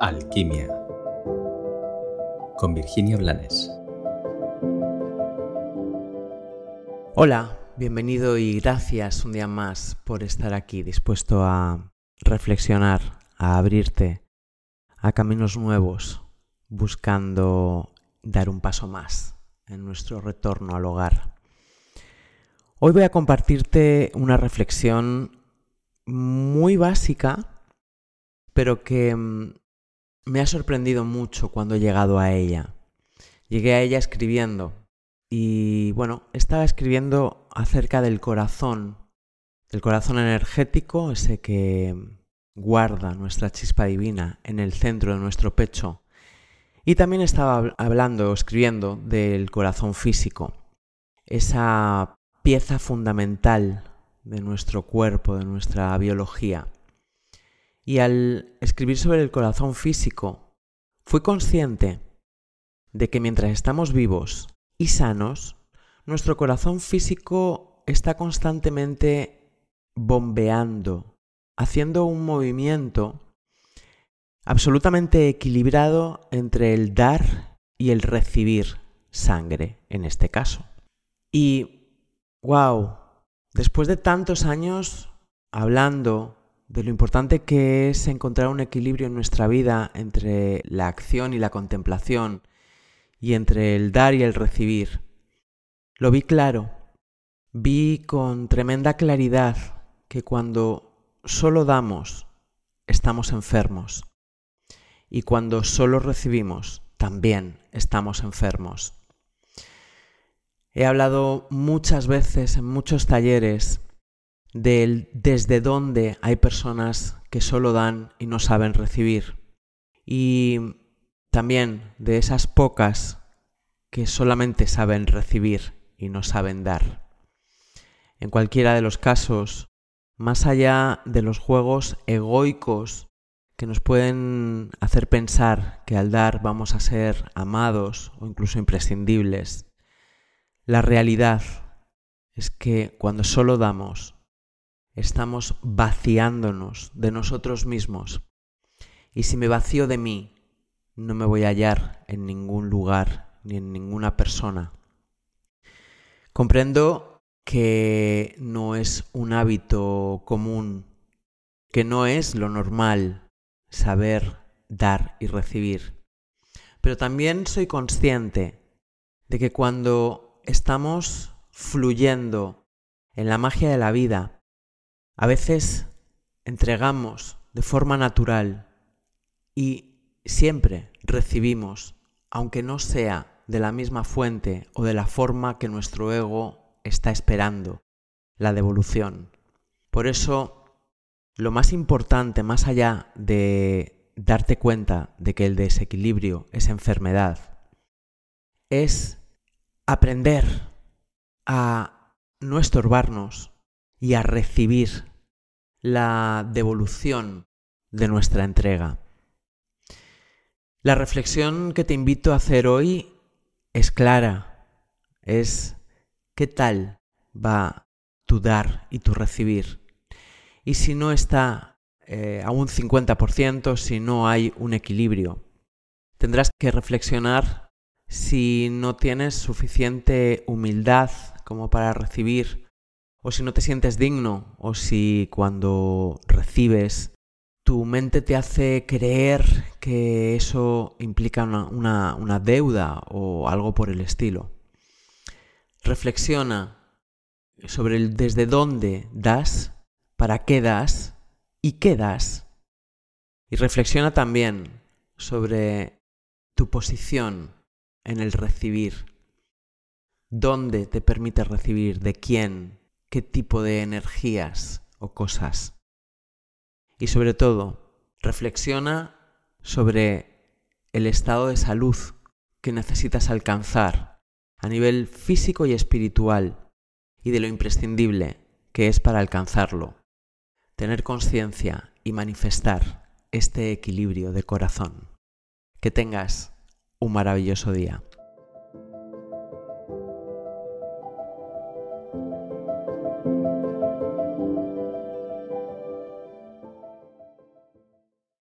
Alquimia con Virginia Blanes. Hola, bienvenido y gracias un día más por estar aquí dispuesto a reflexionar, a abrirte a caminos nuevos, buscando dar un paso más en nuestro retorno al hogar. Hoy voy a compartirte una reflexión muy básica, pero que mm, me ha sorprendido mucho cuando he llegado a ella. Llegué a ella escribiendo y bueno, estaba escribiendo acerca del corazón, del corazón energético, ese que guarda nuestra chispa divina en el centro de nuestro pecho. Y también estaba hablando, escribiendo del corazón físico, esa pieza fundamental de nuestro cuerpo, de nuestra biología. Y al escribir sobre el corazón físico, fui consciente de que mientras estamos vivos y sanos, nuestro corazón físico está constantemente bombeando, haciendo un movimiento absolutamente equilibrado entre el dar y el recibir sangre, en este caso. Y, wow, después de tantos años hablando de lo importante que es encontrar un equilibrio en nuestra vida entre la acción y la contemplación y entre el dar y el recibir. Lo vi claro, vi con tremenda claridad que cuando solo damos estamos enfermos y cuando solo recibimos también estamos enfermos. He hablado muchas veces en muchos talleres del desde dónde hay personas que solo dan y no saben recibir. Y también de esas pocas que solamente saben recibir y no saben dar. En cualquiera de los casos, más allá de los juegos egoicos que nos pueden hacer pensar que al dar vamos a ser amados o incluso imprescindibles, la realidad es que cuando solo damos estamos vaciándonos de nosotros mismos. Y si me vacío de mí, no me voy a hallar en ningún lugar ni en ninguna persona. Comprendo que no es un hábito común, que no es lo normal saber dar y recibir. Pero también soy consciente de que cuando estamos fluyendo en la magia de la vida, a veces entregamos de forma natural y siempre recibimos, aunque no sea de la misma fuente o de la forma que nuestro ego está esperando, la devolución. Por eso, lo más importante, más allá de darte cuenta de que el desequilibrio es enfermedad, es aprender a no estorbarnos y a recibir la devolución de nuestra entrega. La reflexión que te invito a hacer hoy es clara, es ¿qué tal va tu dar y tu recibir? Y si no está eh, a un 50%, si no hay un equilibrio, tendrás que reflexionar si no tienes suficiente humildad como para recibir o si no te sientes digno, o si cuando recibes tu mente te hace creer que eso implica una, deuda o algo por el estilo. Reflexiona sobre el desde dónde das, para qué das y qué das. Y reflexiona también sobre tu posición en el recibir. ¿Dónde te permite recibir? ¿De quién? Qué tipo de energías o cosas. Y sobre todo, reflexiona sobre el estado de salud que necesitas alcanzar a nivel físico y espiritual y de lo imprescindible que es para alcanzarlo. Tener conciencia y manifestar este equilibrio de corazón. Que tengas un maravilloso día.